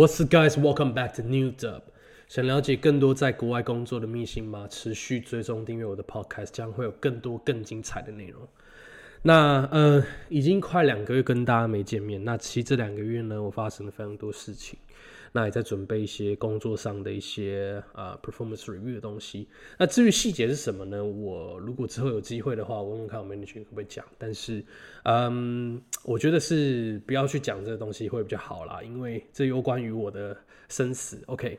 What's up, guys? Welcome back to New Dub. 想了解更多在国外工作的秘辛吗？持续追踪订阅我的 Podcast，将会有更多更精彩的内容。那呃，已经快两个月跟大家没见面。那其实这两个月呢，我发生了非常多事情。那也在准备一些工作上的一些啊 performance review 的东西。那至于细节是什么呢？我如果之后有机会的话，我问问看我 manager 可不可以讲。但是，嗯，我觉得是不要去讲这个东西会比较好啦，因为这有关于我的生死。OK。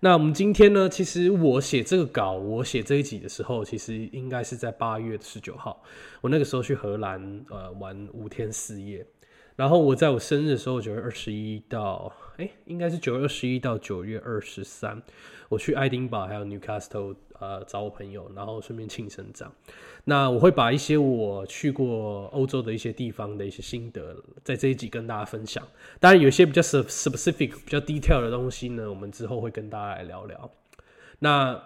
那我们今天呢？其实我写这个稿，我写这一集的时候，其实应该是在八月十九号。我那个时候去荷兰，呃，玩五天四夜。然后我在我生日的时候，九月二十一到，哎，应该是九月十一到九月二十三，我去爱丁堡还有 Newcastle，呃，找我朋友，然后顺便庆生这样。那我会把一些我去过欧洲的一些地方的一些心得，在这一集跟大家分享。当然，有些比较 specific、比较 detail 的东西呢，我们之后会跟大家来聊聊。那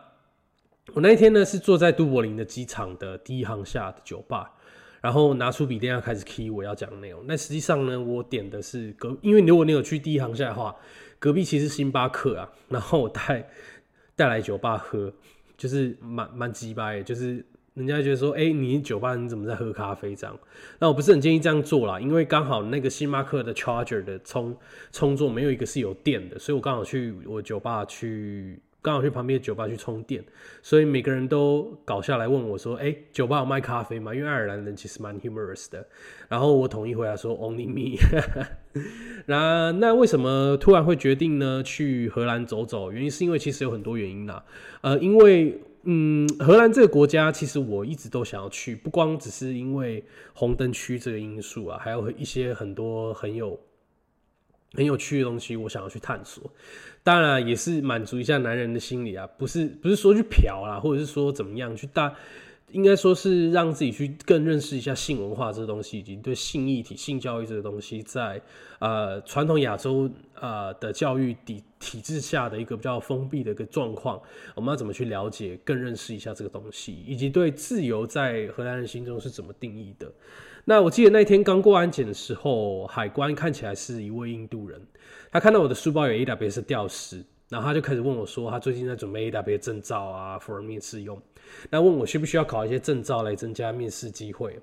我那一天呢，是坐在都柏林的机场的第一航下的酒吧。然后拿出笔电要开始 key 我要讲的内容。那实际上呢，我点的是隔，因为如果你有去第一航下的话，隔壁其实星巴克啊。然后我带带来酒吧喝，就是蛮蛮鸡掰，就是人家觉得说，哎，你酒吧你怎么在喝咖啡这样？那我不是很建议这样做啦，因为刚好那个星巴克的 charger 的充充座没有一个是有电的，所以我刚好去我酒吧去。刚好去旁边的酒吧去充电，所以每个人都搞下来问我说：“哎，酒吧有卖咖啡吗？”因为爱尔兰人其实蛮 humorous 的。然后我统一回答说：“Only me。”那那为什么突然会决定呢？去荷兰走走？原因是因为其实有很多原因啦。呃，因为嗯，荷兰这个国家其实我一直都想要去，不光只是因为红灯区这个因素啊，还有一些很多很有。很有趣的东西，我想要去探索。当然，也是满足一下男人的心理啊，不是不是说去嫖啦，或者是说怎么样去大，应该说是让自己去更认识一下性文化这个东西，以及对性议题、性教育这个东西，在呃传统亚洲呃的教育体体制下的一个比较封闭的一个状况，我们要怎么去了解、更认识一下这个东西，以及对自由在荷兰人心中是怎么定义的。那我记得那天刚过安检的时候，海关看起来是一位印度人，他看到我的书包有 AWS 吊饰，然后他就开始问我说，他最近在准备 AWS 证照啊，for 面试用，那问我需不需要考一些证照来增加面试机会。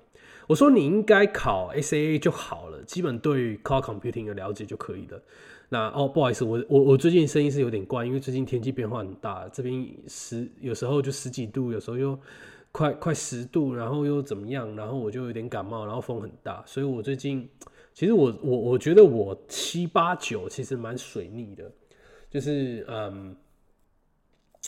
我说你应该考 SAA 就好了，基本对 Cloud Computing 的了解就可以了。那哦，不好意思，我我我最近声音是有点怪，因为最近天气变化很大，这边十有时候就十几度，有时候又。快快十度，然后又怎么样？然后我就有点感冒，然后风很大，所以我最近其实我我我觉得我七八九其实蛮水逆的，就是嗯，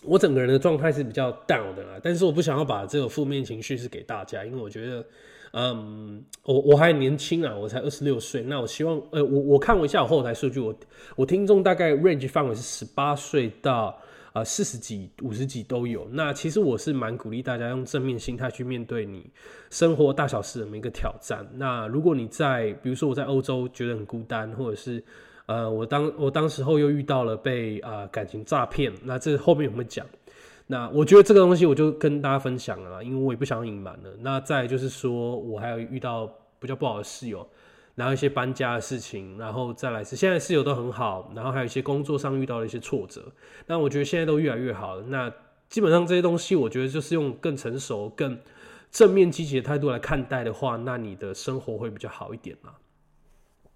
我整个人的状态是比较 down 的啦。但是我不想要把这个负面情绪是给大家，因为我觉得嗯，我我还年轻啊，我才二十六岁。那我希望呃，我我看了一下我后台数据，我我听众大概 range 范围是十八岁到。呃，四十几、五十几都有。那其实我是蛮鼓励大家用正面心态去面对你生活大小事的每一个挑战。那如果你在，比如说我在欧洲觉得很孤单，或者是呃，我当我当时候又遇到了被啊感情诈骗，那这后面我们讲。那我觉得这个东西我就跟大家分享了，因为我也不想隐瞒了。那再就是说我还有遇到比较不好的室友。然后一些搬家的事情，然后再来是现在室友都很好，然后还有一些工作上遇到了一些挫折，那我觉得现在都越来越好了。那基本上这些东西，我觉得就是用更成熟、更正面、积极的态度来看待的话，那你的生活会比较好一点嘛。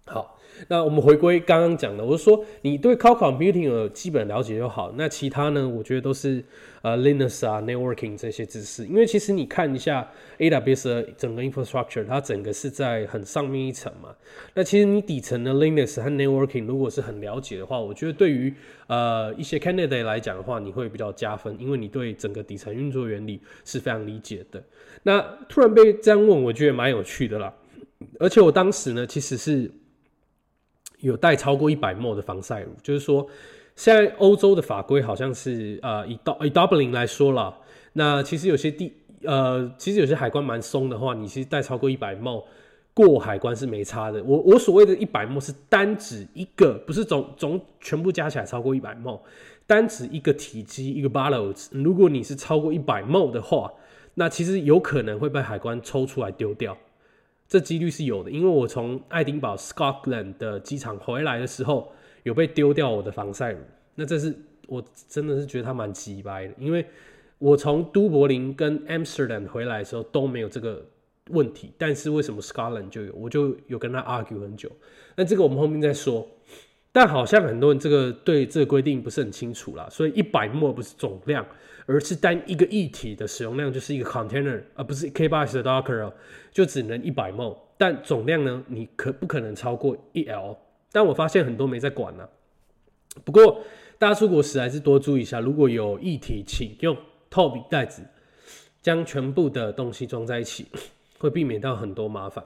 好。那我们回归刚刚讲的，我是说你对 Cloud Computing 有基本了解就好。那其他呢，我觉得都是呃 Linux 啊、Networking 这些知识。因为其实你看一下 AWS 的整个 Infrastructure，它整个是在很上面一层嘛。那其实你底层的 Linux 和 Networking 如果是很了解的话，我觉得对于呃一些 Candidate 来讲的话，你会比较加分，因为你对整个底层运作原理是非常理解的。那突然被这样问，我觉得蛮有趣的啦。而且我当时呢，其实是。有带超过一百墨的防晒乳，就是说，现在欧洲的法规好像是呃以到以 Dublin 来说了，那其实有些地呃其实有些海关蛮松的话，你其实带超过一百墨过海关是没差的。我我所谓的一百墨是单指一个，不是总总全部加起来超过一百墨，单指一个体积一个 bottles。如果你是超过一百墨的话，那其实有可能会被海关抽出来丢掉。这几率是有的，因为我从爱丁堡 Scotland 的机场回来的时候，有被丢掉我的防晒乳。那这是我真的是觉得他蛮鸡掰的，因为我从都柏林跟 Amsterdam 回来的时候都没有这个问题，但是为什么 Scotland 就有？我就有跟他 argue 很久。那这个我们后面再说。但好像很多人这个对这个规定不是很清楚啦，所以一百沫不是总量，而是单一个液体的使用量就是一个 container，而不是 K 八十的 Docker 就只能一百沫，但总量呢，你可不可能超过一 L？但我发现很多没在管呢。不过大家出国时还是多注意一下，如果有液体，请用透明袋子将全部的东西装在一起，会避免到很多麻烦。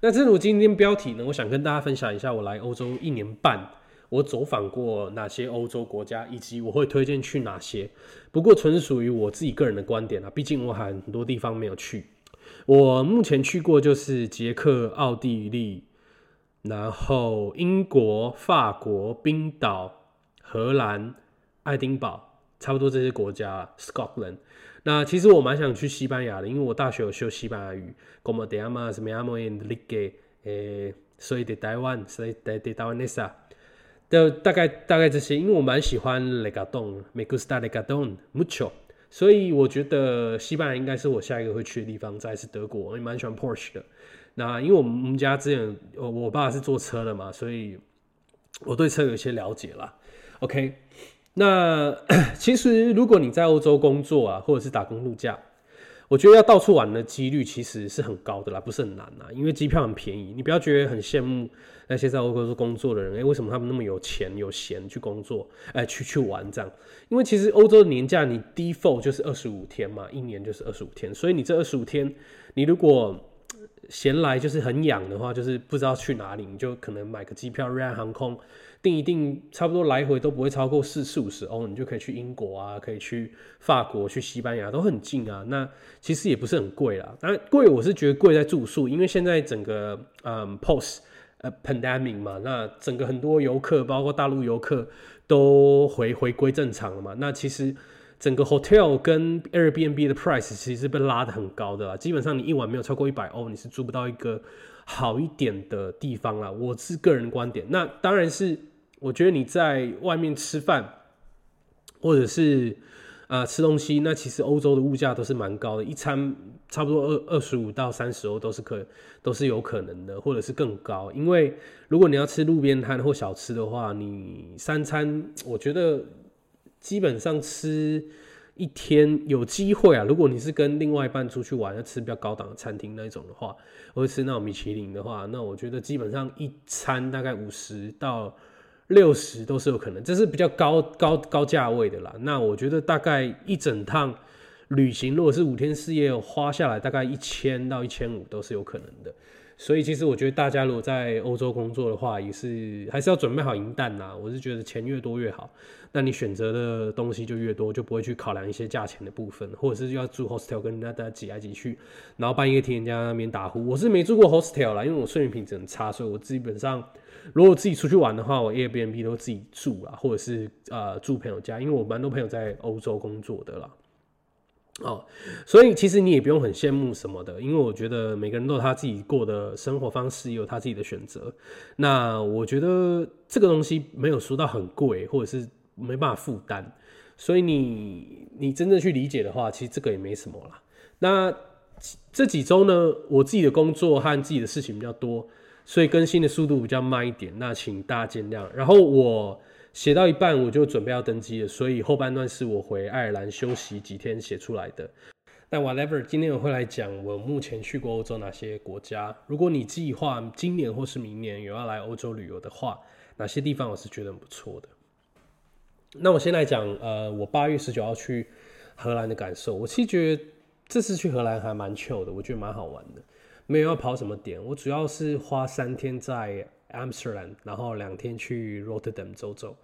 那正如今天标题呢，我想跟大家分享一下我来欧洲一年半，我走访过哪些欧洲国家，以及我会推荐去哪些。不过纯属于我自己个人的观点啊，毕竟我还很多地方没有去。我目前去过就是捷克、奥地利，然后英国、法国、冰岛、荷兰、爱丁堡，差不多这些国家。Scotland。那其实我蛮想去西班牙的，因为我大学有修西班牙语，como te llamas, me llamo Enrique，诶，soy de Taiwan，soy de de Taiwanesa，的大概大概这些，因为我蛮喜欢 Legadon，me gusta Legadon mucho，所以我觉得西班牙应该是我下一个会去的地方。再是德国，我也蛮喜欢 Porsche 的。那因为我们家之前我我爸是做车的嘛，所以我对车有一些了解啦。OK。那 其实，如果你在欧洲工作啊，或者是打工度假，我觉得要到处玩的几率其实是很高的啦，不是很难啊，因为机票很便宜。你不要觉得很羡慕那些在欧洲工作的人，哎，为什么他们那么有钱有闲去工作，哎，去去玩这样？因为其实欧洲的年假你 default 就是二十五天嘛，一年就是二十五天，所以你这二十五天，你如果闲来就是很痒的话，就是不知道去哪里，你就可能买个机票，瑞安航空。定一定差不多来回都不会超过四四五十欧，你就可以去英国啊，可以去法国、去西班牙，都很近啊。那其实也不是很贵啦，当然贵我是觉得贵在住宿，因为现在整个嗯 post 呃 pandemic 嘛，那整个很多游客，包括大陆游客都回回归正常了嘛。那其实整个 hotel 跟 Airbnb 的 price 其实被拉的很高的啦，基本上你一晚没有超过一百欧，你是住不到一个好一点的地方啦。我是个人观点，那当然是。我觉得你在外面吃饭，或者是啊吃东西，那其实欧洲的物价都是蛮高的，一餐差不多二二十五到三十欧都是可都是有可能的，或者是更高。因为如果你要吃路边摊或小吃的话，你三餐我觉得基本上吃一天有机会啊。如果你是跟另外一半出去玩，要吃比较高档的餐厅那种的话，或者吃那种米其林的话，那我觉得基本上一餐大概五十到。六十都是有可能，这是比较高高高价位的啦。那我觉得大概一整趟旅行，如果是五天四夜花下来，大概一千到一千五都是有可能的。所以其实我觉得大家如果在欧洲工作的话，也是还是要准备好银弹呐。我是觉得钱越多越好，那你选择的东西就越多，就不会去考量一些价钱的部分，或者是要住 hostel 跟人家大家挤来挤去，然后半夜听人家那边打呼。我是没住过 hostel 啦，因为我睡眠品质很差，所以我基本上。如果自己出去玩的话，我 Airbnb 都自己住啊，或者是呃住朋友家，因为我蛮多朋友在欧洲工作的啦。哦，所以其实你也不用很羡慕什么的，因为我觉得每个人都有他自己过的生活方式，也有他自己的选择。那我觉得这个东西没有说到很贵，或者是没办法负担，所以你你真正去理解的话，其实这个也没什么啦。那这几周呢，我自己的工作和自己的事情比较多。所以更新的速度比较慢一点，那请大家见谅。然后我写到一半，我就准备要登机了，所以后半段是我回爱尔兰休息几天写出来的。但 whatever，今天我会来讲我目前去过欧洲哪些国家。如果你计划今年或是明年有要来欧洲旅游的话，哪些地方我是觉得很不错的。那我先来讲，呃，我八月十九号去荷兰的感受。我其实觉得这次去荷兰还蛮 chill 的，我觉得蛮好玩的。没有要跑什么点，我主要是花三天在 Amsterdam，然后两天去 Rotterdam 走走。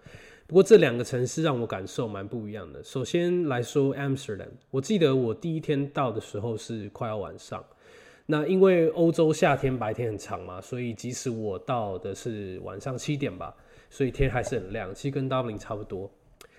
不过这两个城市让我感受蛮不一样的。首先来说 Amsterdam，我记得我第一天到的时候是快要晚上。那因为欧洲夏天白天很长嘛，所以即使我到的是晚上七点吧，所以天还是很亮，其实跟 Dublin 差不多。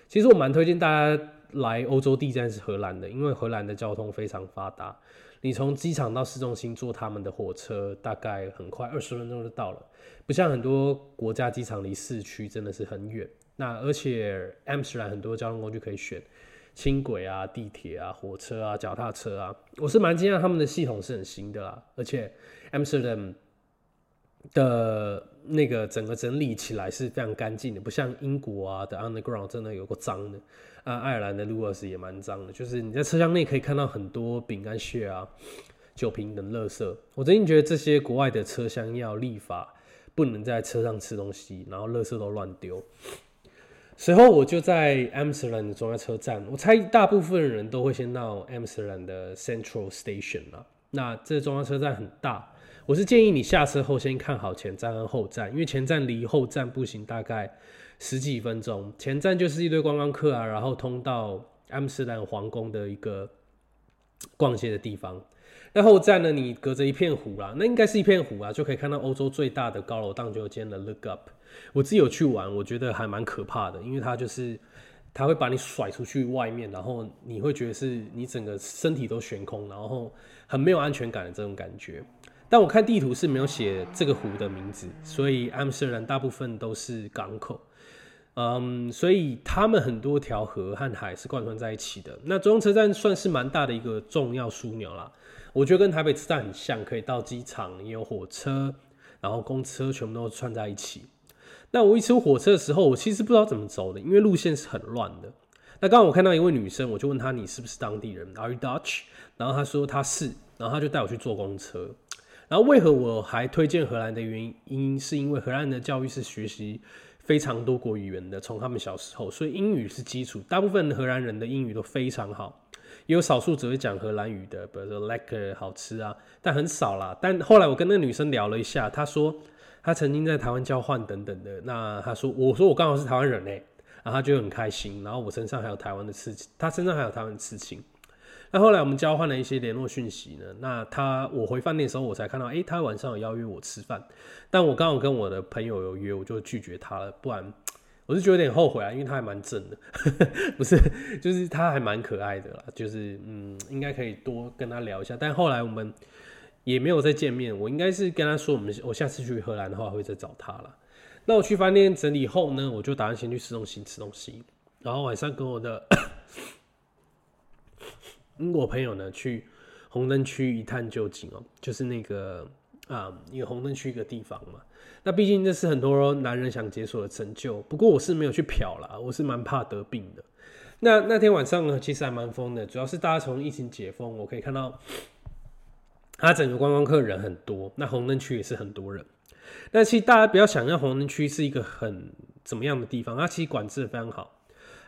其实我蛮推荐大家来欧洲第一站是荷兰的，因为荷兰的交通非常发达。你从机场到市中心坐他们的火车，大概很快二十分钟就到了。不像很多国家机场离市区真的是很远。那而且 Amsterdam 很多交通工具可以选，轻轨啊、地铁啊、火车啊、脚踏车啊。我是蛮惊讶他们的系统是很新的啦，而且 Amsterdam 的那个整个整理起来是非常干净的，不像英国啊的 Underground 真的有个脏的。啊，爱尔兰的路尔斯也蛮脏的，就是你在车厢内可以看到很多饼干屑啊、酒瓶等垃圾。我最近觉得这些国外的车厢要立法。不能在车上吃东西，然后垃圾都乱丢。随后我就在 Amsterdam 的中央车站，我猜大部分人都会先到 Amsterdam 的 Central Station 了。那这中央车站很大，我是建议你下车后先看好前站和后站，因为前站离后站步行大概十几分钟。前站就是一堆观光客啊，然后通到 Amsterdam 皇宫的一个逛街的地方。那后站呢？你隔着一片湖啦，那应该是一片湖啊，就可以看到欧洲最大的高楼荡秋千的 Look Up。我自己有去玩，我觉得还蛮可怕的，因为它就是它会把你甩出去外面，然后你会觉得是你整个身体都悬空，然后很没有安全感的这种感觉。但我看地图是没有写这个湖的名字，所以 Amsterdam 大部分都是港口。嗯，所以他们很多条河和海是贯穿在一起的。那中央车站算是蛮大的一个重要枢纽啦。我觉得跟台北车站很像，可以到机场，也有火车，然后公车全部都串在一起。那我一出火车的时候，我其实不知道怎么走的，因为路线是很乱的。那刚刚我看到一位女生，我就问她你是不是当地人？Are you Dutch？然后她说她是，然后她就带我去坐公车。然后为何我还推荐荷兰的原因，是因为荷兰的教育是学习。非常多国语言的，从他们小时候，所以英语是基础。大部分荷兰人的英语都非常好，也有少数只会讲荷兰语的，比如说 like 好吃啊，但很少啦。但后来我跟那个女生聊了一下，她说她曾经在台湾交换等等的。那她说，我说我刚好是台湾人哎，然后她就很开心。然后我身上还有台湾的刺青，她身上还有台湾的刺青。那后来我们交换了一些联络讯息呢。那他我回饭店的时候，我才看到，哎，他晚上有邀约我吃饭。但我刚好跟我的朋友有约，我就拒绝他了。不然我是觉得有点后悔啊，因为他还蛮正的，不是，就是他还蛮可爱的啦。就是嗯，应该可以多跟他聊一下。但后来我们也没有再见面。我应该是跟他说，我们我下次去荷兰的话会再找他了。那我去饭店整理后呢，我就打算先去市中心吃东西，然后晚上跟我的。英国朋友呢，去红灯区一探究竟哦，就是那个啊，一个红灯区一个地方嘛。那毕竟这是很多男人想解锁的成就。不过我是没有去嫖啦，我是蛮怕得病的。那那天晚上呢，其实还蛮疯的，主要是大家从疫情解封，我可以看到，它整个观光客人很多，那红灯区也是很多人。那其实大家不要想象红灯区是一个很怎么样的地方，它其实管制的非常好。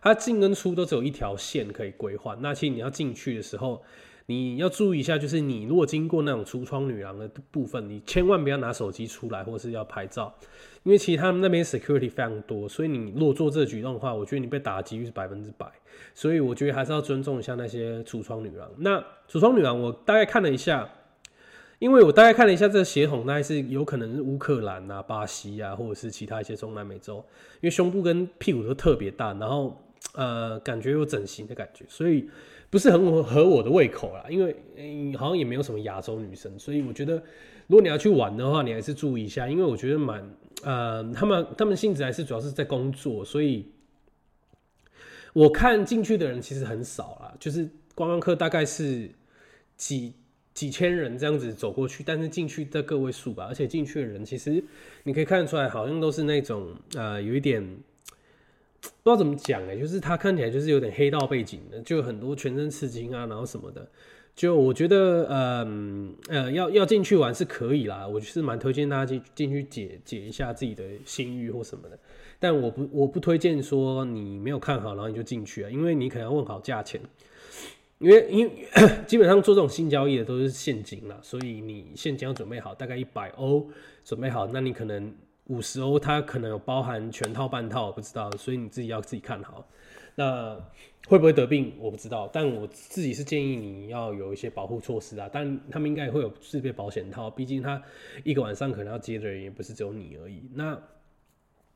它进跟出都只有一条线可以规划。那其实你要进去的时候，你要注意一下，就是你如果经过那种橱窗女郎的部分，你千万不要拿手机出来，或是要拍照，因为其实他们那边 security 非常多，所以你如果做这举动的话，我觉得你被打的几率是百分之百。所以我觉得还是要尊重一下那些橱窗女郎。那橱窗女郎，我大概看了一下，因为我大概看了一下这个血统，大概是有可能是乌克兰啊、巴西啊，或者是其他一些中南美洲，因为胸部跟屁股都特别大，然后。呃，感觉有整形的感觉，所以不是很合我的胃口啦。因为好像也没有什么亚洲女生，所以我觉得如果你要去玩的话，你还是注意一下。因为我觉得蛮呃，他们他们性质还是主要是在工作，所以我看进去的人其实很少啦，就是观光客大概是几几千人这样子走过去，但是进去在个位数吧。而且进去的人其实你可以看得出来，好像都是那种呃，有一点。不知道怎么讲哎，就是他看起来就是有点黑道背景的，就很多全身刺青啊，然后什么的。就我觉得，呃呃，要要进去玩是可以啦，我是蛮推荐大家进进去解解一下自己的心欲或什么的。但我不我不推荐说你没有看好然后你就进去啊，因为你可能要问好价钱，因为因为 基本上做这种性交易的都是现金啦，所以你现金要准备好，大概一百欧准备好，那你可能。五十欧，它可能有包含全套半套，不知道，所以你自己要自己看好。那会不会得病，我不知道，但我自己是建议你要有一些保护措施啊。但他们应该会有自备保险套，毕竟他一个晚上可能要接的人也不是只有你而已。那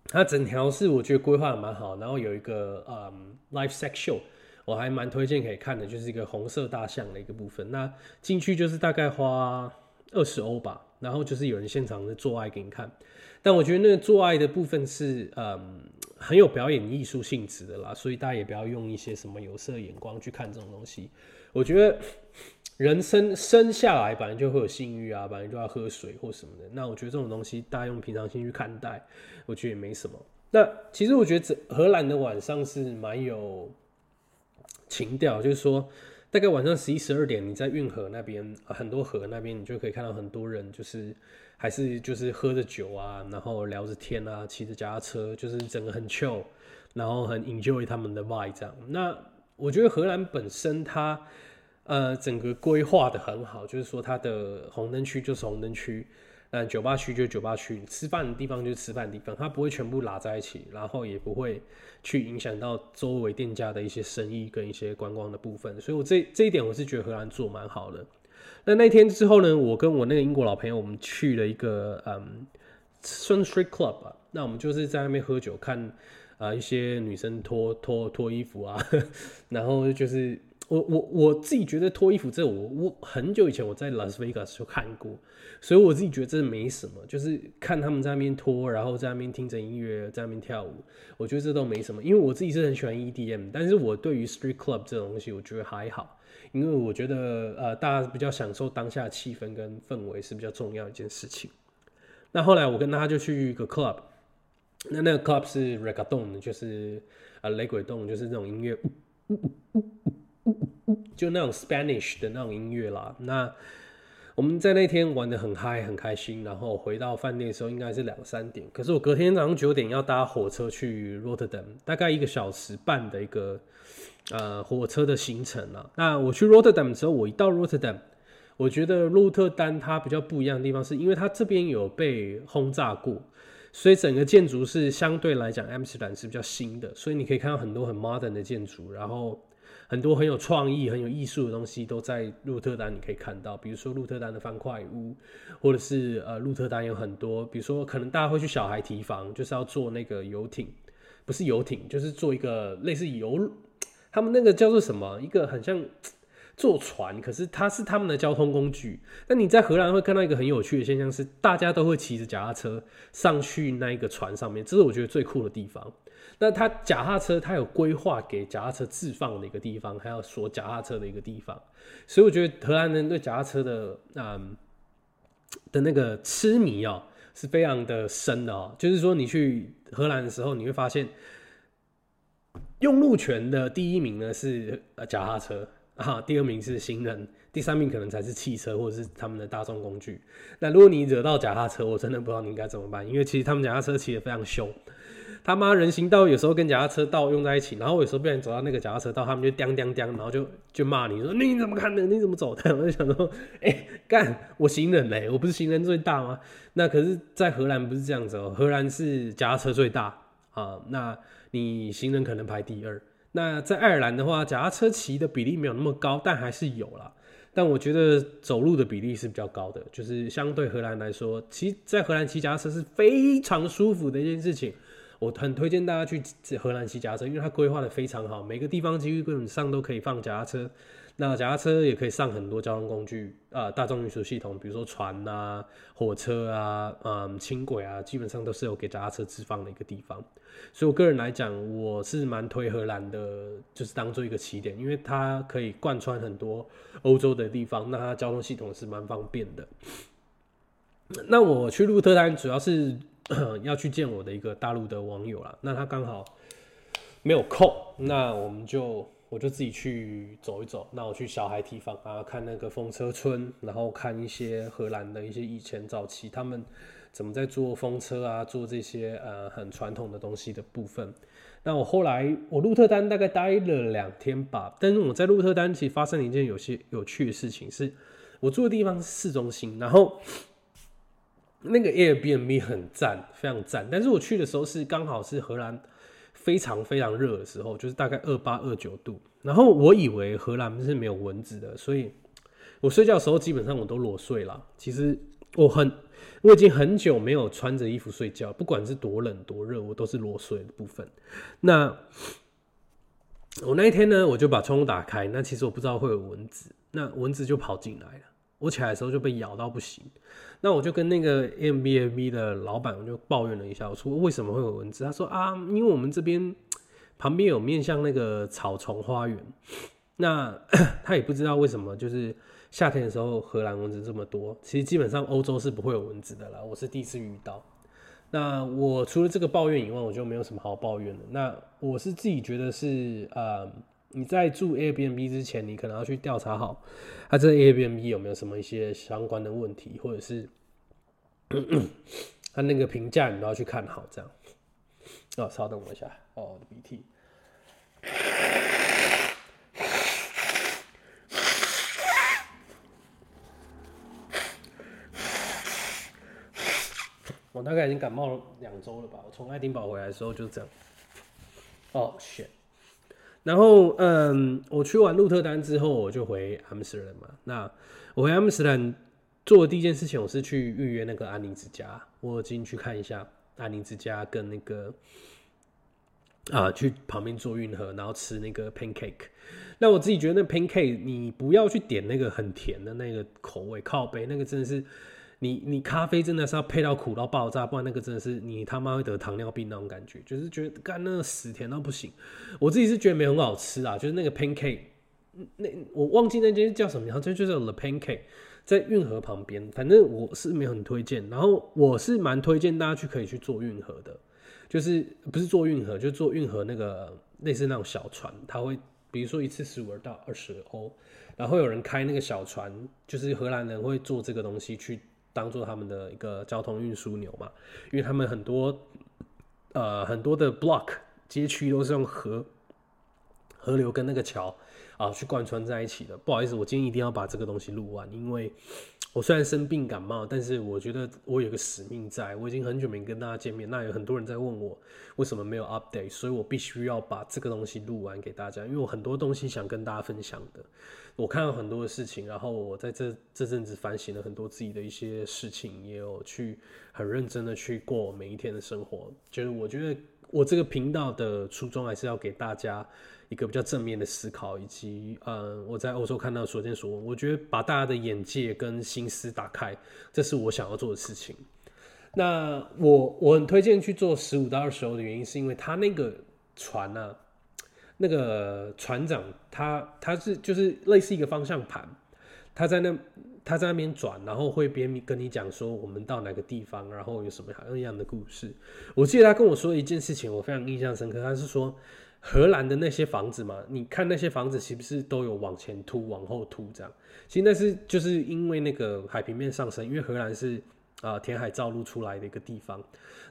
它整条是我觉得规划的蛮好，然后有一个嗯 live sex show，我还蛮推荐可以看的，就是一个红色大象的一个部分。那进去就是大概花二十欧吧，然后就是有人现场的做爱给你看。但我觉得那个做爱的部分是嗯很有表演艺术性质的啦，所以大家也不要用一些什么有色眼光去看这种东西。我觉得人生生下来本来就会有性欲啊，本来就要喝水或什么的。那我觉得这种东西大家用平常心去看待，我觉得也没什么。那其实我觉得荷兰的晚上是蛮有情调，就是说大概晚上十一十二点，你在运河那边很多河那边，你就可以看到很多人，就是还是就是喝着酒啊，然后聊着天啊，骑着脚踏车，就是整个很 chill，然后很 enjoy 他们的 vibe 这样。那我觉得荷兰本身它呃整个规划的很好，就是说它的红灯区就是红灯区。那酒吧区就酒吧区，吃饭的地方就是吃饭的地方，它不会全部拉在一起，然后也不会去影响到周围店家的一些生意跟一些观光的部分，所以我这这一点我是觉得荷兰做蛮好的。那那天之后呢，我跟我那个英国老朋友，我们去了一个嗯，Street Club 啊，那我们就是在那边喝酒，看啊一些女生脱脱脱衣服啊，然后就是。我我我自己觉得脱衣服这我我很久以前我在 Las Vegas 就看过，所以我自己觉得这没什么，就是看他们在那边脱，然后在那边听着音乐，在那边跳舞，我觉得这都没什么。因为我自己是很喜欢 EDM，但是我对于 Street Club 这种东西，我觉得还好，因为我觉得呃大家比较享受当下气氛跟氛围是比较重要一件事情。那后来我跟他就去一个 club，那那个 club 是 Reggaeton，就是呃雷鬼动，就是那种音乐。就那种 Spanish 的那种音乐啦。那我们在那天玩的很嗨，很开心。然后回到饭店的时候应该是两三点。可是我隔天早上九点要搭火车去 Rotterdam，大概一个小时半的一个呃火车的行程了。那我去 Rotterdam 的时候，我一到 Rotterdam，我觉得鹿特丹它比较不一样的地方，是因为它这边有被轰炸过，所以整个建筑是相对来讲 Amsterdam 是比较新的，所以你可以看到很多很 modern 的建筑，然后。很多很有创意、很有艺术的东西都在鹿特丹，你可以看到，比如说鹿特丹的方块屋，或者是呃鹿特丹有很多，比如说可能大家会去小孩提防，就是要坐那个游艇，不是游艇，就是坐一个类似游，他们那个叫做什么？一个很像。坐船，可是它是他们的交通工具。那你在荷兰会看到一个很有趣的现象，是大家都会骑着脚踏车上去那一个船上面，这是我觉得最酷的地方。那它脚踏车，它有规划给脚踏车置放的一个地方，还有锁脚踏车的一个地方。所以我觉得荷兰人对脚踏车的嗯的那个痴迷啊，是非常的深的哦。就是说，你去荷兰的时候，你会发现用路权的第一名呢是呃脚踏车。啊，第二名是行人，第三名可能才是汽车或者是他们的大众工具。那如果你惹到脚踏车，我真的不知道你应该怎么办，因为其实他们脚踏车骑得非常凶。他妈人行道有时候跟脚踏车道用在一起，然后有时候不然走到那个脚踏车道，他们就叮叮叮，然后就就骂你说你怎么看的？你怎么走的？我就想说，哎，干我行人嘞，我不是行人最大吗？那可是，在荷兰不是这样子哦，荷兰是脚踏车最大啊，那你行人可能排第二。那在爱尔兰的话，脚踏车骑的比例没有那么高，但还是有啦。但我觉得走路的比例是比较高的，就是相对荷兰来说，骑在荷兰骑脚踏车是非常舒服的一件事情。我很推荐大家去荷兰骑脚踏车，因为它规划的非常好，每个地方几乎基本上都可以放脚踏车。那脚踏车也可以上很多交通工具啊，大众运输系统，比如说船啊、火车啊、嗯、轻轨啊，基本上都是有给脚踏车置放的一个地方。所以我个人来讲，我是蛮推荷兰的，就是当做一个起点，因为它可以贯穿很多欧洲的地方，那它交通系统是蛮方便的。那我去鹿特丹主要是 要去见我的一个大陆的网友啦，那他刚好没有空，那我们就。我就自己去走一走，那我去小孩提房啊，看那个风车村，然后看一些荷兰的一些以前早期他们怎么在做风车啊，做这些呃很传统的东西的部分。那我后来我鹿特丹大概待了两天吧，但是我在鹿特丹其实发生了一件有些有趣的事情，是我住的地方是市中心，然后那个 Airbnb 很赞，非常赞，但是我去的时候是刚好是荷兰。非常非常热的时候，就是大概二八二九度。然后我以为荷兰是没有蚊子的，所以我睡觉的时候基本上我都裸睡了。其实我很我已经很久没有穿着衣服睡觉，不管是多冷多热，我都是裸睡的部分。那我那一天呢，我就把窗户打开，那其实我不知道会有蚊子，那蚊子就跑进来了。我起来的时候就被咬到不行，那我就跟那个 M B M B 的老板我就抱怨了一下，我说为什么会有蚊子？他说啊，因为我们这边旁边有面向那个草丛花园，那 他也不知道为什么，就是夏天的时候荷兰蚊子这么多，其实基本上欧洲是不会有蚊子的啦，我是第一次遇到。那我除了这个抱怨以外，我就没有什么好抱怨的。那我是自己觉得是呃。你在住 Airbnb 之前，你可能要去调查好，它这 Airbnb 有没有什么一些相关的问题，或者是它 那个评价，你都要去看好。这样，哦，稍等我一下，哦，我的鼻涕。我大概已经感冒了两周了吧？我从爱丁堡回来的时候就这样。哦，shit。然后，嗯，我去完鹿特丹之后，我就回阿姆斯特丹嘛。那我回阿姆斯特丹做的第一件事情，我是去预约那个安宁之家。我进去看一下安宁之家，跟那个啊，去旁边坐运河，然后吃那个 pancake。那我自己觉得，那 pancake 你不要去点那个很甜的那个口味，靠背那个真的是。你你咖啡真的是要配到苦到爆炸，不然那个真的是你他妈会得糖尿病那种感觉，就是觉得干那个死甜到不行。我自己是觉得没很好吃啊，就是那个 pancake，那我忘记那间叫什么名，这就是 the pancake，在运河旁边，反正我是没有很推荐。然后我是蛮推荐大家去可以去坐运河的，就是不是坐运河，就坐运河那个类似那种小船，它会比如说一次十五到二十欧，然后有人开那个小船，就是荷兰人会做这个东西去。当做他们的一个交通运输纽嘛，因为他们很多呃很多的 block 街区都是用河河流跟那个桥啊去贯穿在一起的。不好意思，我今天一定要把这个东西录完，因为我虽然生病感冒，但是我觉得我有个使命在。我已经很久没跟大家见面，那有很多人在问我为什么没有 update，所以我必须要把这个东西录完给大家，因为我很多东西想跟大家分享的。我看到很多的事情，然后我在这这阵子反省了很多自己的一些事情，也有去很认真的去过每一天的生活。就是我觉得我这个频道的初衷还是要给大家一个比较正面的思考，以及呃我在欧洲看到所见所闻，我觉得把大家的眼界跟心思打开，这是我想要做的事情。那我我很推荐去做十五到二十欧的原因，是因为他那个船呢。那个船长，他他是就是类似一个方向盘，他在那他在那边转，然后会边跟你讲说我们到哪个地方，然后有什么样的故事。我记得他跟我说一件事情，我非常印象深刻。他是说荷兰的那些房子嘛，你看那些房子是不是都有往前凸、往后凸这样？其实那是就是因为那个海平面上升，因为荷兰是啊填海造陆出来的一个地方，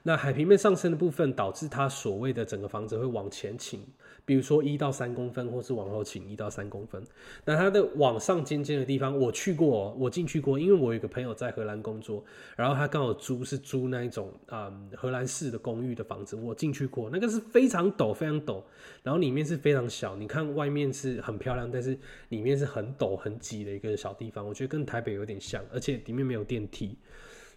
那海平面上升的部分导致它所谓的整个房子会往前倾。比如说一到三公分，或是往后倾一到三公分，那它的往上尖尖的地方，我去过，我进去过，因为我有个朋友在荷兰工作，然后他刚好租是租那一种啊荷兰式的公寓的房子，我进去过，那个是非常陡，非常陡，然后里面是非常小，你看外面是很漂亮，但是里面是很陡很挤的一个小地方，我觉得跟台北有点像，而且里面没有电梯。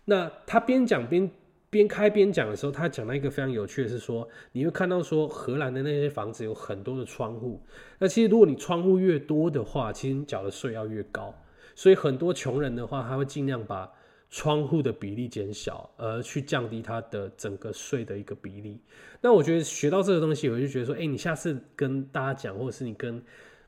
那他边讲边。边开边讲的时候，他讲到一个非常有趣的是说，你会看到说荷兰的那些房子有很多的窗户。那其实如果你窗户越多的话，其实缴的税要越高。所以很多穷人的话，他会尽量把窗户的比例减小，而去降低他的整个税的一个比例。那我觉得学到这个东西，我就觉得说，哎，你下次跟大家讲，或者是你跟。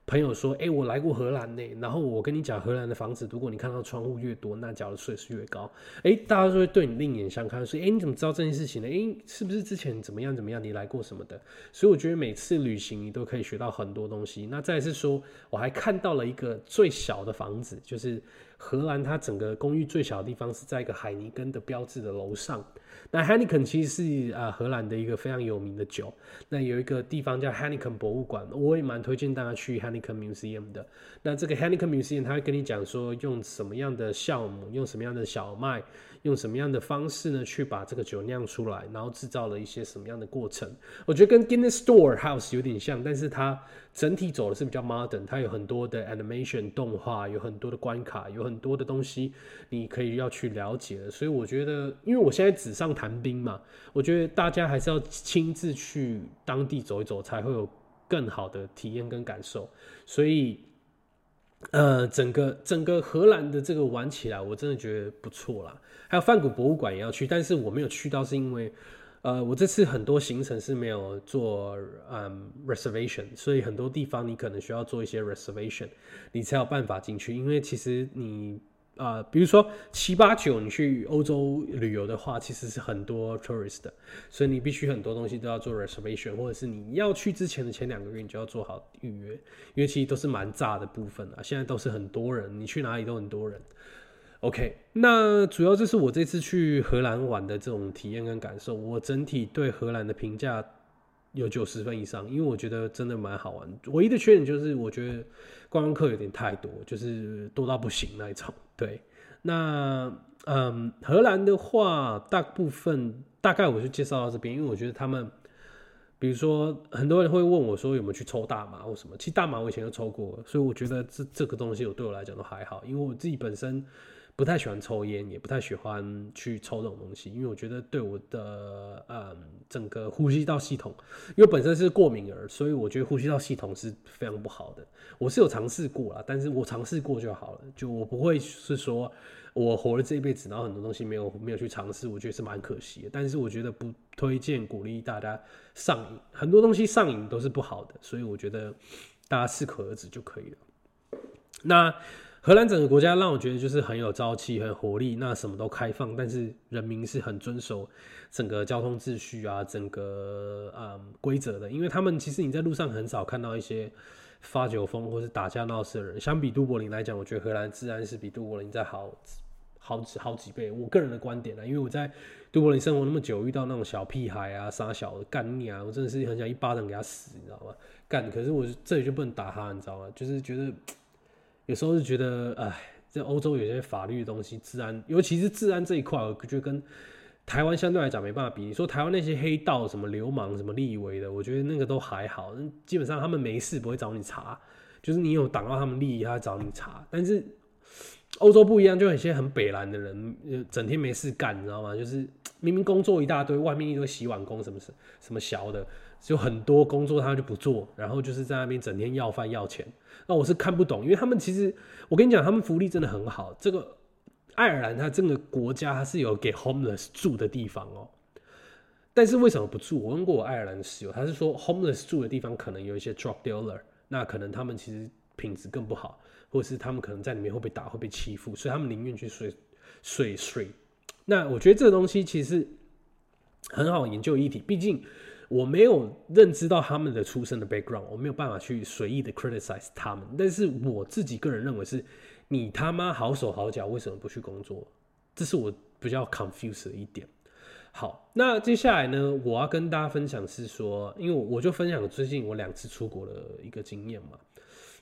朋友说：“哎，我来过荷兰呢。然后我跟你讲，荷兰的房子，如果你看到窗户越多，那缴的税是越高。哎，大家就会对你另眼相看，说：哎，你怎么知道这件事情呢？哎，是不是之前怎么样怎么样？你来过什么的？所以我觉得每次旅行你都可以学到很多东西。那再是说，我还看到了一个最小的房子，就是荷兰它整个公寓最小的地方是在一个海尼根的标志的楼上。”那 h a n n i k e n 其实是啊荷兰的一个非常有名的酒。那有一个地方叫 h a n n i k e n 博物馆，我也蛮推荐大家去 h a n n i k e n Museum 的。那这个 h a n n i k e n Museum 它会跟你讲说用什么样的酵母，用什么样的小麦。用什么样的方式呢？去把这个酒酿出来，然后制造了一些什么样的过程？我觉得跟 Guinness Store House 有点像，但是它整体走的是比较 modern，它有很多的 animation 动画，有很多的关卡，有很多的东西你可以要去了解。所以我觉得，因为我现在纸上谈兵嘛，我觉得大家还是要亲自去当地走一走，才会有更好的体验跟感受。所以，呃，整个整个荷兰的这个玩起来，我真的觉得不错啦。还有梵谷博物馆也要去，但是我没有去到，是因为。呃，我这次很多行程是没有做嗯 reservation，所以很多地方你可能需要做一些 reservation，你才有办法进去。因为其实你啊，比如说七八九你去欧洲旅游的话，其实是很多 tourist，所以你必须很多东西都要做 reservation，或者是你要去之前的前两个月你就要做好预约，因为其实都是蛮炸的部分啊。现在都是很多人，你去哪里都很多人。OK，那主要这是我这次去荷兰玩的这种体验跟感受。我整体对荷兰的评价有九十分以上，因为我觉得真的蛮好玩。唯一的缺点就是我觉得观光客有点太多，就是多到不行那一种。对，那嗯，荷兰的话，大部分大概我就介绍到这边，因为我觉得他们，比如说很多人会问我说有没有去抽大麻或什么，其实大麻我以前就抽过，所以我觉得这这个东西我对我来讲都还好，因为我自己本身。不太喜欢抽烟，也不太喜欢去抽这种东西，因为我觉得对我的嗯整个呼吸道系统，因为本身是过敏儿，所以我觉得呼吸道系统是非常不好的。我是有尝试过了，但是我尝试过就好了，就我不会是说我活了这一辈子，然后很多东西没有没有去尝试，我觉得是蛮可惜的。但是我觉得不推荐鼓励大家上瘾，很多东西上瘾都是不好的，所以我觉得大家适可而止就可以了。那。荷兰整个国家让我觉得就是很有朝气、很活力，那什么都开放，但是人民是很遵守整个交通秩序啊，整个嗯规则的。因为他们其实你在路上很少看到一些发酒疯或是打架闹事的人。相比都柏林来讲，我觉得荷兰治安是比都柏林在好好好几倍。我个人的观点呢，因为我在都柏林生活那么久，遇到那种小屁孩啊、傻小的干你啊，我真的是很想一巴掌给他死，你知道吗？干，可是我这里就不能打他，你知道吗？就是觉得。有时候是觉得，哎，在欧洲有些法律的东西，治安，尤其是治安这一块，我觉得跟台湾相对来讲没办法比。你说台湾那些黑道、什么流氓、什么立威的，我觉得那个都还好，基本上他们没事不会找你查，就是你有挡到他们利益，他找你查。但是欧洲不一样，就有些很北蓝的人，整天没事干，你知道吗？就是明明工作一大堆，外面一堆洗碗工，什么什什么小的。就很多工作他就不做，然后就是在那边整天要饭要钱。那我是看不懂，因为他们其实我跟你讲，他们福利真的很好。这个爱尔兰它这个国家它是有给 homeless 住的地方哦。但是为什么不住？我问过我爱尔兰的室友，他是说 homeless 住的地方可能有一些 drug dealer，那可能他们其实品质更不好，或者是他们可能在里面会被打会被欺负，所以他们宁愿去睡睡睡。那我觉得这个东西其实很好研究议题，毕竟。我没有认知到他们的出生的 background，我没有办法去随意的 criticize 他们。但是我自己个人认为是，你他妈好手好脚，为什么不去工作？这是我比较 confuse 的一点。好，那接下来呢，我要跟大家分享是说，因为我就分享最近我两次出国的一个经验嘛。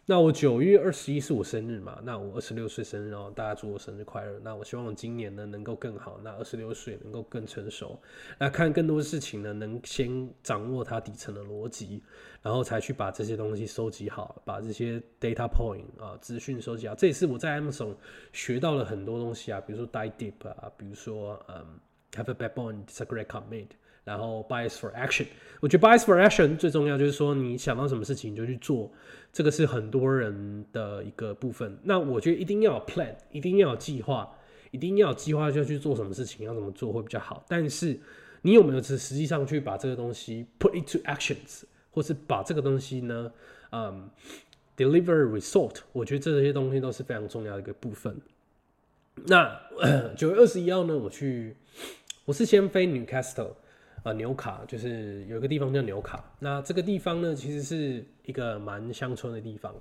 那我九月二十一是我生日嘛？那我二十六岁生日哦，大家祝我生日快乐。那我希望我今年呢能够更好，那二十六岁能够更成熟，那看更多事情呢，能先掌握它底层的逻辑，然后才去把这些东西收集好，把这些 data point 啊资讯收集好。这也是我在 Amazon 学到了很多东西啊，比如说 die deep 啊，比如说嗯 have a backbone, it's a great commit。然后 bias for action，我觉得 bias for action 最重要就是说你想到什么事情就去做，这个是很多人的一个部分。那我觉得一定要有 plan，一定要有计划，一定要有计划就去做什么事情，要怎么做会比较好。但是你有没有实实际上去把这个东西 put into actions，或是把这个东西呢，嗯，deliver result，我觉得这些东西都是非常重要的一个部分。那 九月二十一号呢，我去，我是先飞 Newcastle。啊，纽卡就是有一个地方叫纽卡，那这个地方呢，其实是一个蛮乡村的地方。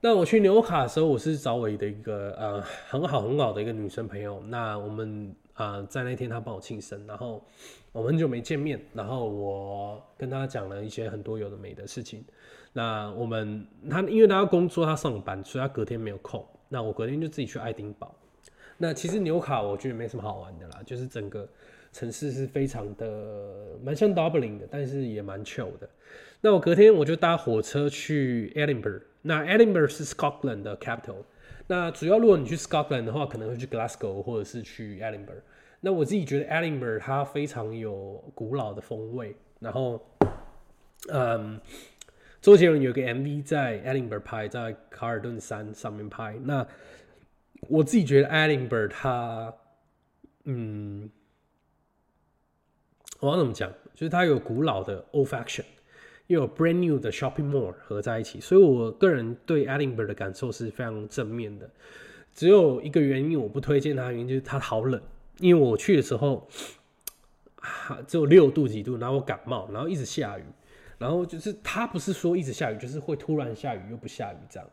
那我去纽卡的时候，我是找我的一个呃很好很好的一个女生朋友。那我们啊在那天她帮我庆生，然后我们很久没见面，然后我跟她讲了一些很多有的没的事情。那我们她因为她要工作，她上班，所以她隔天没有空。那我隔天就自己去爱丁堡。那其实纽卡我觉得没什么好玩的啦，就是整个。城市是非常的蛮像 Dublin 的，但是也蛮 chill 的。那我隔天我就搭火车去 Edinburgh。那 Edinburgh 是 Scotland 的 capital。那主要如果你去 Scotland 的话，可能会去 Glasgow 或者是去 Edinburgh。那我自己觉得 Edinburgh 它非常有古老的风味。然后，嗯，周杰伦有个 MV 在 Edinburgh 拍，在卡尔顿山上面拍。那我自己觉得 Edinburgh 它，嗯，我要怎么讲？就是它有古老的 Old Fashion，又有 Brand New 的 Shopping Mall 合在一起，所以我个人对 Edinburgh 的感受是非常正面的。只有一个原因我不推荐它，原因就是它好冷。因为我去的时候，只有六度几度，然后我感冒，然后一直下雨，然后就是它不是说一直下雨，就是会突然下雨又不下雨这样。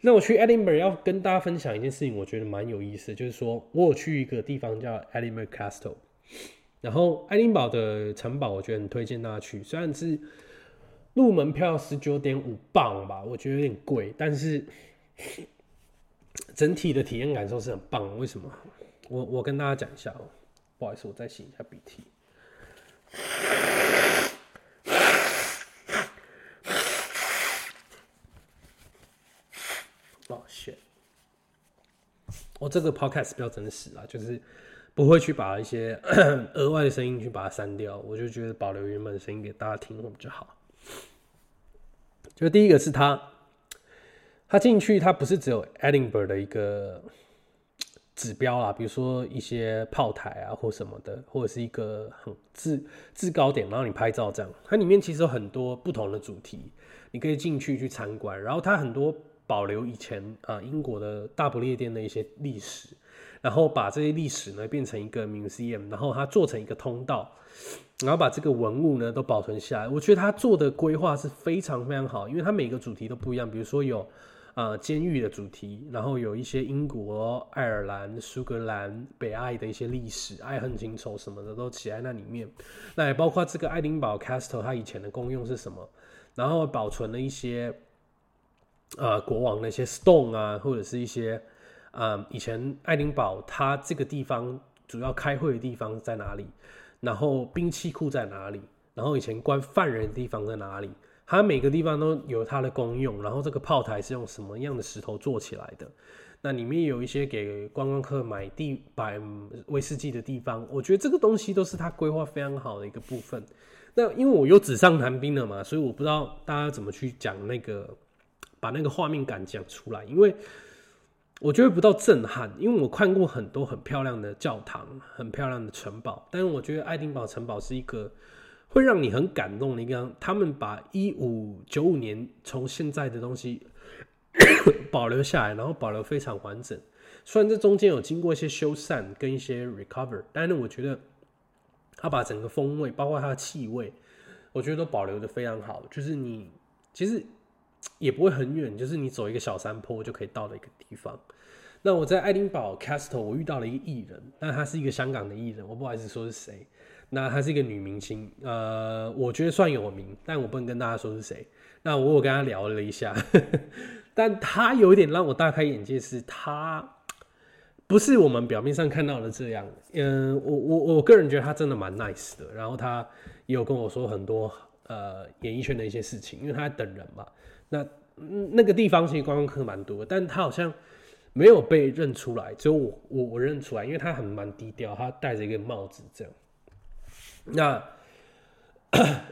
那我去 Edinburgh 要跟大家分享一件事情，我觉得蛮有意思，就是说我有去一个地方叫 Edinburgh Castle，然后爱丁堡的城堡，我觉得很推荐大家去，虽然是入门票十九点五磅吧，我觉得有点贵，但是整体的体验感受是很棒。为什么？我我跟大家讲一下哦，不好意思，我再擤一下鼻涕。哦，shit！我这个 podcast 比较真实啊，就是不会去把一些 额外的声音去把它删掉，我就觉得保留原本的声音给大家听会比较好。就第一个是他，他进去，他不是只有 Edinburgh 的一个。指标啊，比如说一些炮台啊，或什么的，或者是一个很制制高点，然后你拍照这样。它里面其实有很多不同的主题，你可以进去去参观。然后它很多保留以前啊英国的大不列颠的一些历史，然后把这些历史呢变成一个 museum，然后它做成一个通道，然后把这个文物呢都保存下来。我觉得他做的规划是非常非常好，因为它每个主题都不一样。比如说有。呃，监狱的主题，然后有一些英国、爱尔兰、苏格兰、北爱的一些历史、爱恨情仇什么的都写在那里面。那也包括这个爱丁堡 Castle 它以前的功用是什么，然后保存了一些呃国王的一些 stone 啊，或者是一些呃以前爱丁堡它这个地方主要开会的地方在哪里，然后兵器库在哪里，然后以前关犯人的地方在哪里。它每个地方都有它的功用，然后这个炮台是用什么样的石头做起来的？那里面有一些给观光客买地摆威士忌的地方，我觉得这个东西都是它规划非常好的一个部分。那因为我又纸上谈兵了嘛，所以我不知道大家怎么去讲那个把那个画面感讲出来，因为我觉得不到震撼，因为我看过很多很漂亮的教堂、很漂亮的城堡，但是我觉得爱丁堡城堡是一个。会让你很感动的一个，他们把一五九五年从现在的东西 保留下来，然后保留非常完整。虽然这中间有经过一些修缮跟一些 recover，但是我觉得他把整个风味，包括它的气味，我觉得都保留的非常好。就是你其实也不会很远，就是你走一个小山坡就可以到的一个地方。那我在爱丁堡 Castle，我遇到了一个艺人，但他是一个香港的艺人，我不好意思说是谁。那她是一个女明星，呃，我觉得算有名，但我不能跟大家说是谁。那我有跟她聊了一下，但她有一点让我大开眼界，是她不是我们表面上看到的这样。嗯，我我我个人觉得她真的蛮 nice 的。然后她也有跟我说很多呃演艺圈的一些事情，因为她在等人嘛。那那个地方其实观光客蛮多，但他好像没有被认出来，只有我我我认出来，因为他很蛮低调，他戴着一个帽子这样。那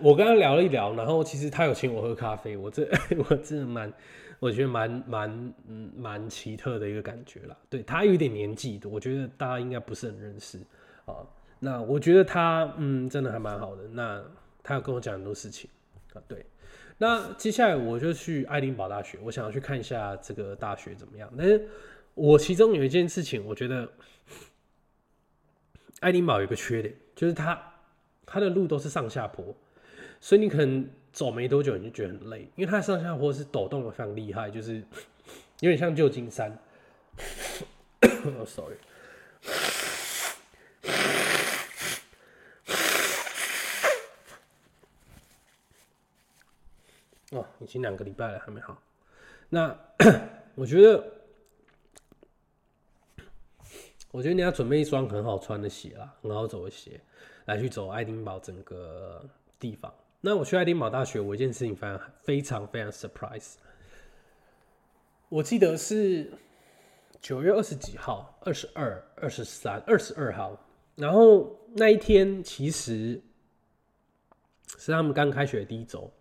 我跟他聊了一聊，然后其实他有请我喝咖啡，我这 我真的蛮，我觉得蛮蛮嗯蛮奇特的一个感觉啦。对他有点年纪的，我觉得大家应该不是很认识啊。那我觉得他嗯真的还蛮好的。那他要跟我讲很多事情啊。对，那接下来我就去爱丁堡大学，我想要去看一下这个大学怎么样。但是我其中有一件事情，我觉得爱丁堡有个缺点，就是它。它的路都是上下坡，所以你可能走没多久你就觉得很累，因为它上下坡是抖动的非常厉害，就是有点像旧金山。sorry。哦，已经两个礼拜了还没好。那 我觉得，我觉得你要准备一双很好穿的鞋啦，很好走的鞋。来去走爱丁堡整个地方。那我去爱丁堡大学，我一件事情非常非常非常 surprise。我记得是九月二十几号，二十二、二十三、二十二号。然后那一天其实是他们刚开学第一周。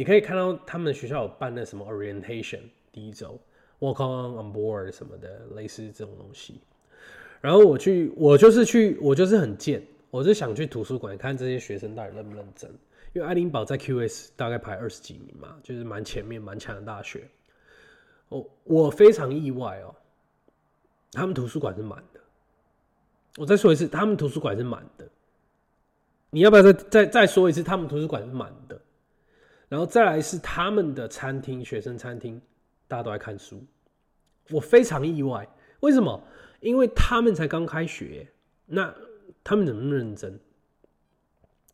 你可以看到他们学校有办那什么 orientation 第一周，welcome on board 什么的，类似这种东西。然后我去，我就是去，我就是很贱，我就想去图书馆看这些学生到底认不认真。因为爱丁堡在 QS 大概排二十几名嘛，就是蛮前面、蛮强的大学。我我非常意外哦，他们图书馆是满的。我再说一次，他们图书馆是满的。你要不要再再再说一次？他们图书馆是满的。然后再来是他们的餐厅，学生餐厅，大家都在看书。我非常意外，为什么？因为他们才刚开学，那他们怎么那么认真？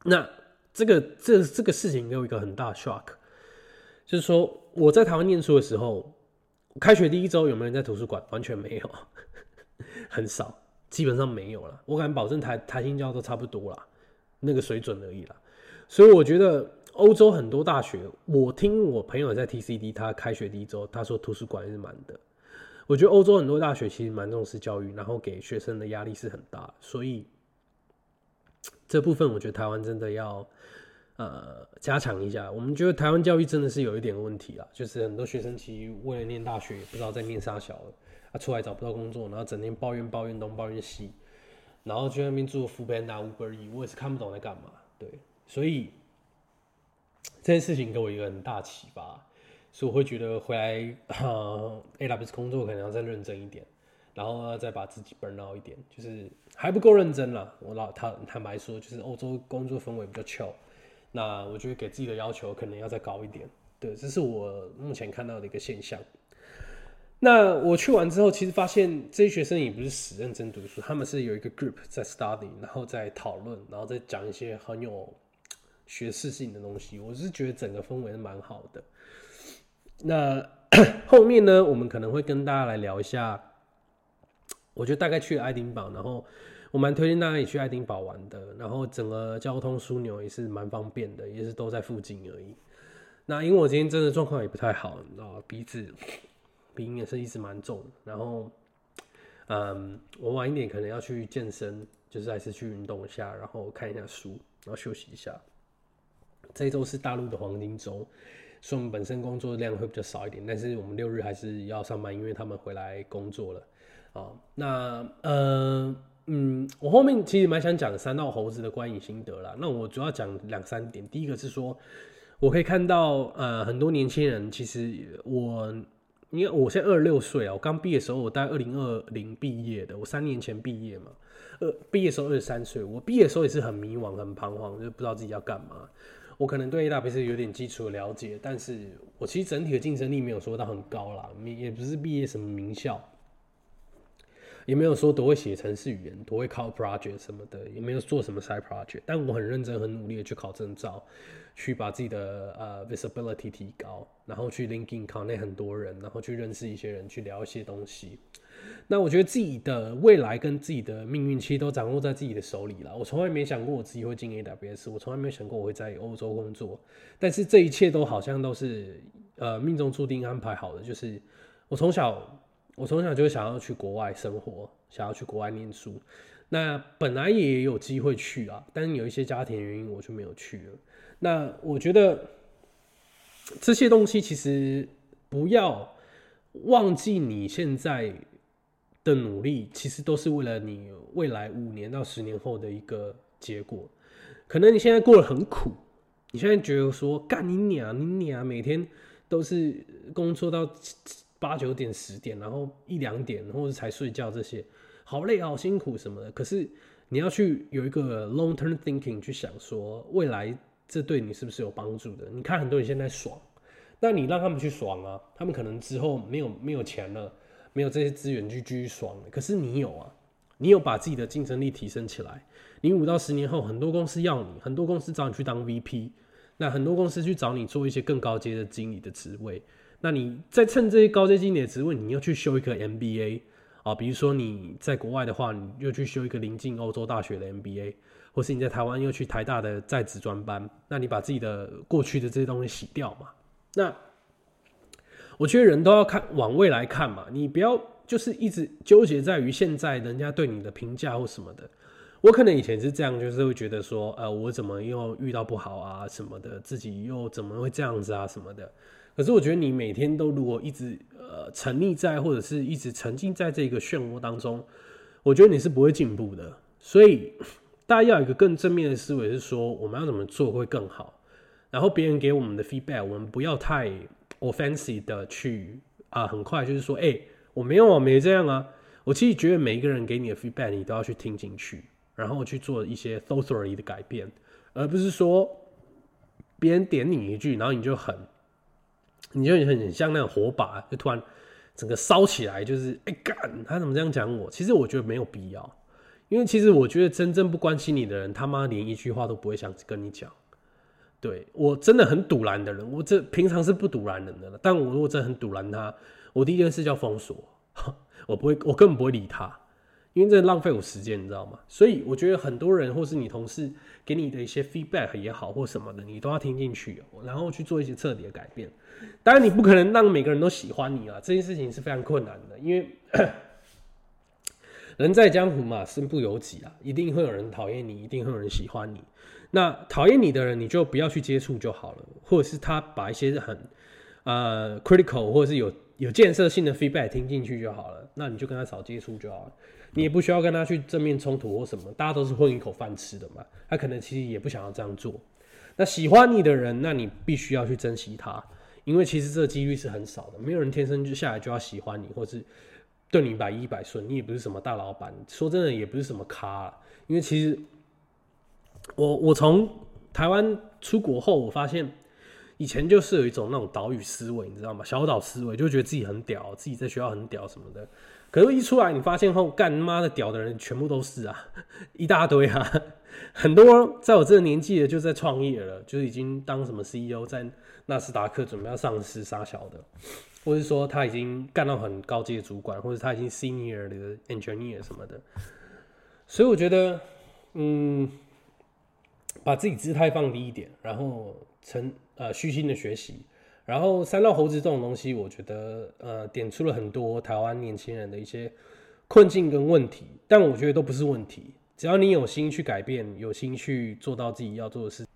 那这个这这个事情给我一个很大的 shock，就是说我在台湾念书的时候，开学第一周有没有人在图书馆？完全没有，很少，基本上没有了。我敢保证台台新教都差不多了，那个水准而已了。所以我觉得欧洲很多大学，我听我朋友在 TCD，他开学第一周，他说图书馆是满的。我觉得欧洲很多大学其实蛮重视教育，然后给学生的压力是很大，所以这部分我觉得台湾真的要呃加强一下。我们觉得台湾教育真的是有一点问题啊，就是很多学生其实为了念大学，不知道在念啥小了，啊出来找不到工作，然后整天抱怨抱怨东抱怨西，然后去那边做 f 班 o u Uber E，我也是看不懂在干嘛。对，所以这件事情给我一个很大启发。所以我会觉得回来呃 A W S 工作可能要再认真一点，然后再把自己 burn out 一点，就是还不够认真了。我老坦坦白说，就是欧洲工作氛围比较俏那我觉得给自己的要求可能要再高一点。对，这是我目前看到的一个现象。那我去完之后，其实发现这些学生也不是死认真读书，他们是有一个 group 在 study，然后在讨论，然后再讲一些很有学识性的东西。我是觉得整个氛围是蛮好的。那 后面呢，我们可能会跟大家来聊一下。我觉得大概去爱丁堡，然后我蛮推荐大家也去爱丁堡玩的。然后整个交通枢纽也是蛮方便的，也是都在附近而已。那因为我今天真的状况也不太好，你知道鼻子鼻音也是一直蛮重。然后，嗯，我晚一点可能要去健身，就是还是去运动一下，然后看一下书，然后休息一下。这一周是大陆的黄金周。所以我们本身工作量会比较少一点，但是我们六日还是要上班，因为他们回来工作了啊。那呃嗯，我后面其实蛮想讲三道猴子的观影心得啦。那我主要讲两三点，第一个是说，我可以看到呃很多年轻人，其实我因为我现在二十六岁啊，我刚毕业的时候我大概二零二零毕业的，我三年前毕业嘛，呃毕业时候二十三岁，我毕业的时候也是很迷惘、很彷徨，就不知道自己要干嘛。我可能对 A W S 有点基础的了解，但是我其实整体的竞争力没有说到很高啦，也不是毕业什么名校，也没有说多会写程式语言，多会考 project 什么的，也没有做什么 side project，但我很认真、很努力的去考证照，去把自己的呃 visibility 提高，然后去 linking 考那很多人，然后去认识一些人，去聊一些东西。那我觉得自己的未来跟自己的命运其实都掌握在自己的手里了。我从来没想过我自己会进 AWS，我从来没想过我会在欧洲工作。但是这一切都好像都是呃命中注定安排好的。就是我从小我从小就想要去国外生活，想要去国外念书。那本来也有机会去啊，但是有一些家庭原因我就没有去了。那我觉得这些东西其实不要忘记你现在。的努力其实都是为了你未来五年到十年后的一个结果。可能你现在过得很苦，你现在觉得说干你娘，你娘每天都是工作到八九点十点，然后一两点或者才睡觉，这些好累好辛苦什么的。可是你要去有一个 long term thinking 去想说未来这对你是不是有帮助的？你看很多人现在爽，那你让他们去爽啊，他们可能之后没有没有钱了。没有这些资源去继续爽，可是你有啊，你有把自己的竞争力提升起来。你五到十年后，很多公司要你，很多公司找你去当 VP，那很多公司去找你做一些更高阶的经理的职位。那你再趁这些高阶经理的职位，你又去修一个 MBA 啊，比如说你在国外的话，你又去修一个临近欧洲大学的 MBA，或是你在台湾又去台大的在职专班，那你把自己的过去的这些东西洗掉嘛？那。我觉得人都要看往未来看嘛，你不要就是一直纠结在于现在人家对你的评价或什么的。我可能以前是这样，就是会觉得说，呃，我怎么又遇到不好啊什么的，自己又怎么会这样子啊什么的。可是我觉得你每天都如果一直呃沉溺在或者是一直沉浸在这个漩涡当中，我觉得你是不会进步的。所以大家要有一个更正面的思维，是说我们要怎么做会更好。然后别人给我们的 feedback，我们不要太 offensive 的去啊，很快就是说，哎，我没有啊，没这样啊。我其实觉得每一个人给你的 feedback，你都要去听进去，然后去做一些 thoroughly 的改变，而不是说别人点你一句，然后你就很，你就很像那种火把，就突然整个烧起来，就是哎干，他怎么这样讲我？其实我觉得没有必要，因为其实我觉得真正不关心你的人，他妈连一句话都不会想跟你讲。对我真的很堵拦的人，我这平常是不堵拦人的，但我如果真的很堵拦他，我第一件事叫封锁。我不会，我根本不会理他，因为这浪费我时间，你知道吗？所以我觉得很多人或是你同事给你的一些 feedback 也好或什么的，你都要听进去，然后去做一些彻底的改变。当然，你不可能让每个人都喜欢你啊，这件事情是非常困难的，因为 人在江湖嘛，身不由己啊，一定会有人讨厌你，一定会有人喜欢你。那讨厌你的人，你就不要去接触就好了，或者是他把一些很呃 critical 或者是有。有建设性的 feedback 听进去就好了，那你就跟他少接触就好了，你也不需要跟他去正面冲突或什么，大家都是混一口饭吃的嘛。他可能其实也不想要这样做。那喜欢你的人，那你必须要去珍惜他，因为其实这几率是很少的，没有人天生就下来就要喜欢你，或是对你百依百顺。你也不是什么大老板，说真的也不是什么咖。因为其实我我从台湾出国后，我发现。以前就是有一种那种岛屿思维，你知道吗？小岛思维就觉得自己很屌，自己在学校很屌什么的。可是，一出来你发现后，干妈的屌的人全部都是啊，一大堆啊，很多在我这个年纪的就在创业了，就是已经当什么 CEO，在纳斯达克准备要上市杀小的，或者说他已经干到很高阶主管，或者他已经 senior 的 engineer 什么的。所以我觉得，嗯，把自己姿态放低一点，然后成。呃，虚心的学习，然后三道猴子这种东西，我觉得呃，点出了很多台湾年轻人的一些困境跟问题，但我觉得都不是问题，只要你有心去改变，有心去做到自己要做的事。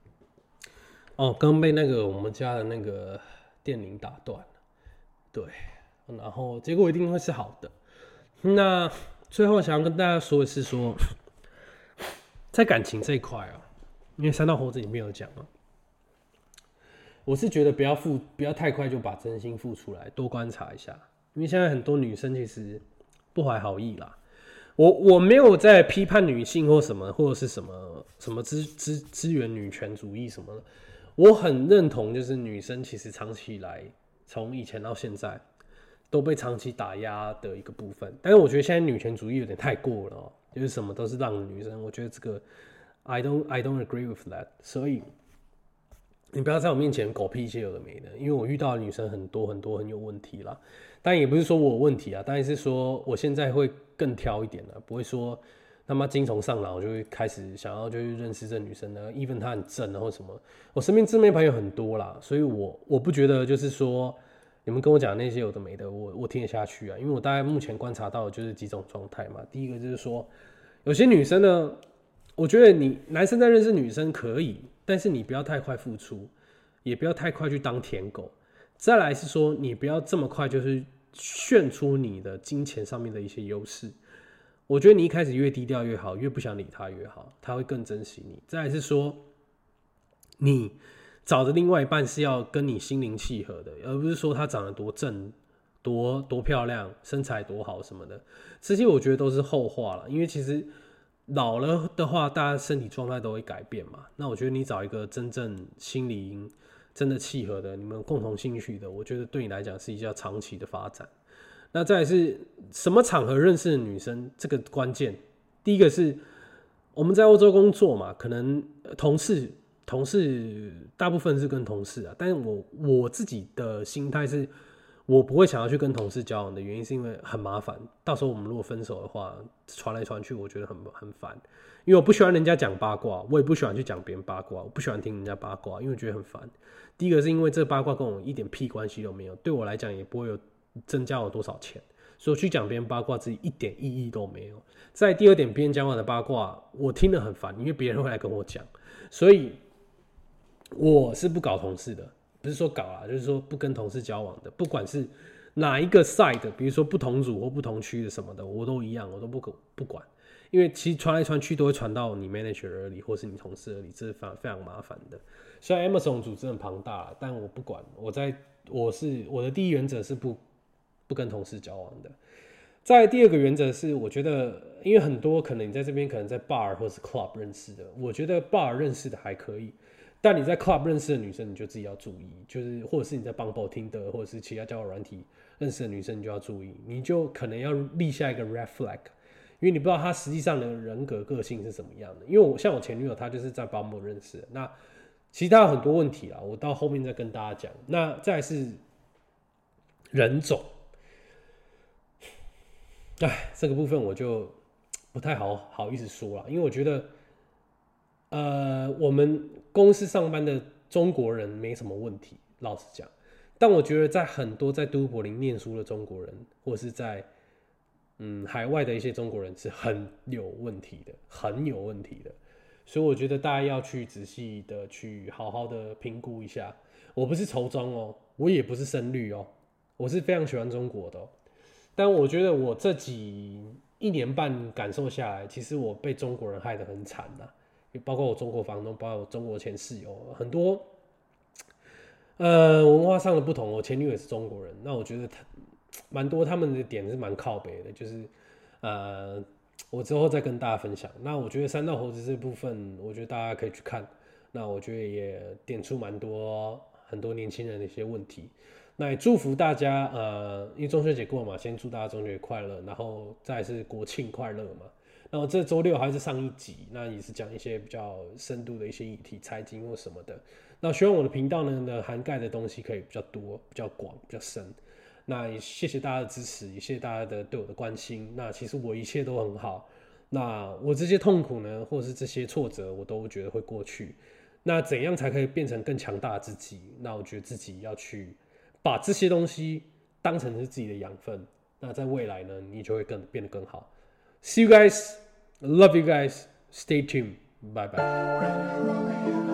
哦，刚被那个我们家的那个电铃打断，对，然后结果一定会是好的。那最后想要跟大家说的是说，在感情这一块啊，因为三道猴子里面有讲啊。我是觉得不要付，不要太快就把真心付出来，多观察一下，因为现在很多女生其实不怀好意啦。我我没有在批判女性或什么，或者是什么什么资资资源女权主义什么的。我很认同，就是女生其实长期以来，从以前到现在都被长期打压的一个部分。但是我觉得现在女权主义有点太过了，就是什么都是让女生。我觉得这个 I don't I don't agree with that。所以。你不要在我面前狗屁一些有的没的，因为我遇到的女生很多很多很有问题啦。但也不是说我有问题啊，当然是说我现在会更挑一点了，不会说他妈精虫上脑就会开始想要就去认识这女生呢。even 她很正然后什么，我身边正面朋友很多啦，所以我我不觉得就是说你们跟我讲那些有的没的，我我听得下去啊，因为我大概目前观察到的就是几种状态嘛。第一个就是说有些女生呢，我觉得你男生在认识女生可以。但是你不要太快付出，也不要太快去当舔狗。再来是说，你不要这么快就是炫出你的金钱上面的一些优势。我觉得你一开始越低调越好，越不想理他越好，他会更珍惜你。再来是说，你找的另外一半是要跟你心灵契合的，而不是说他长得多正、多多漂亮、身材多好什么的。这些我觉得都是后话了，因为其实。老了的话，大家身体状态都会改变嘛。那我觉得你找一个真正心灵真的契合的，你们共同兴趣的，我觉得对你来讲是一较长期的发展。那再是什么场合认识的女生？这个关键，第一个是我们在欧洲工作嘛，可能同事同事大部分是跟同事啊，但是我我自己的心态是。我不会想要去跟同事交往的原因，是因为很麻烦。到时候我们如果分手的话，传来传去，我觉得很很烦。因为我不喜欢人家讲八卦，我也不喜欢去讲别人八卦，我不喜欢听人家八卦，因为我觉得很烦。第一个是因为这八卦跟我一点屁关系都没有，对我来讲也不会有增加我多少钱，所以去讲别人八卦自己一点意义都没有。在第二点，别人讲我的八卦，我听得很烦，因为别人会来跟我讲，所以我是不搞同事的，不是说搞啊，就是说不跟同事交往的，不管是哪一个 side，比如说不同组或不同区的什么的，我都一样，我都不不管。因为其实传来传去都会传到你 manager 里，或是你同事耳里，这是非常非常麻烦的。虽然 Amazon 组织很庞大，但我不管。我在我是我的第一原则是不不跟同事交往的。在第二个原则是，我觉得因为很多可能你在这边可能在 bar 或是 club 认识的，我觉得 bar 认识的还可以，但你在 club 认识的女生，你就自己要注意，就是或者是你在 Bumble 听的，或者是其他交友软体认识的女生，你就要注意，你就可能要立下一个 red flag。因为你不知道他实际上的人格个性是什么样的。因为我像我前女友，她就是在 Bumble 认识的。那其实她有很多问题啊，我到后面再跟大家讲。那再是人种，哎，这个部分我就不太好好意思说了，因为我觉得，呃，我们公司上班的中国人没什么问题，老实讲。但我觉得在很多在都柏林念书的中国人，或是在嗯，海外的一些中国人是很有问题的，很有问题的，所以我觉得大家要去仔细的去好好的评估一下。我不是仇中哦，我也不是深绿哦，我是非常喜欢中国的。但我觉得我这几一年半感受下来，其实我被中国人害得很惨呐，包括我中国房东，包括我中国前室友，很多呃文化上的不同。我前女友也是中国人，那我觉得他。蛮多他们的点是蛮靠北的，就是呃，我之后再跟大家分享。那我觉得三道猴子这部分，我觉得大家可以去看。那我觉得也点出蛮多很多年轻人的一些问题。那也祝福大家，呃，因为中秋节过嘛，先祝大家中秋节快乐，然后再是国庆快乐嘛。然后这周六还是上一集，那也是讲一些比较深度的一些议题，财经或什么的。那希望我的频道呢，呢涵盖的东西可以比较多、比较广、比较深。那也谢谢大家的支持，也谢谢大家的对我的关心。那其实我一切都很好。那我这些痛苦呢，或者是这些挫折，我都觉得会过去。那怎样才可以变成更强大的自己？那我觉得自己要去把这些东西当成是自己的养分。那在未来呢，你就会更变得更好。See you guys, love you guys, stay tuned, bye bye.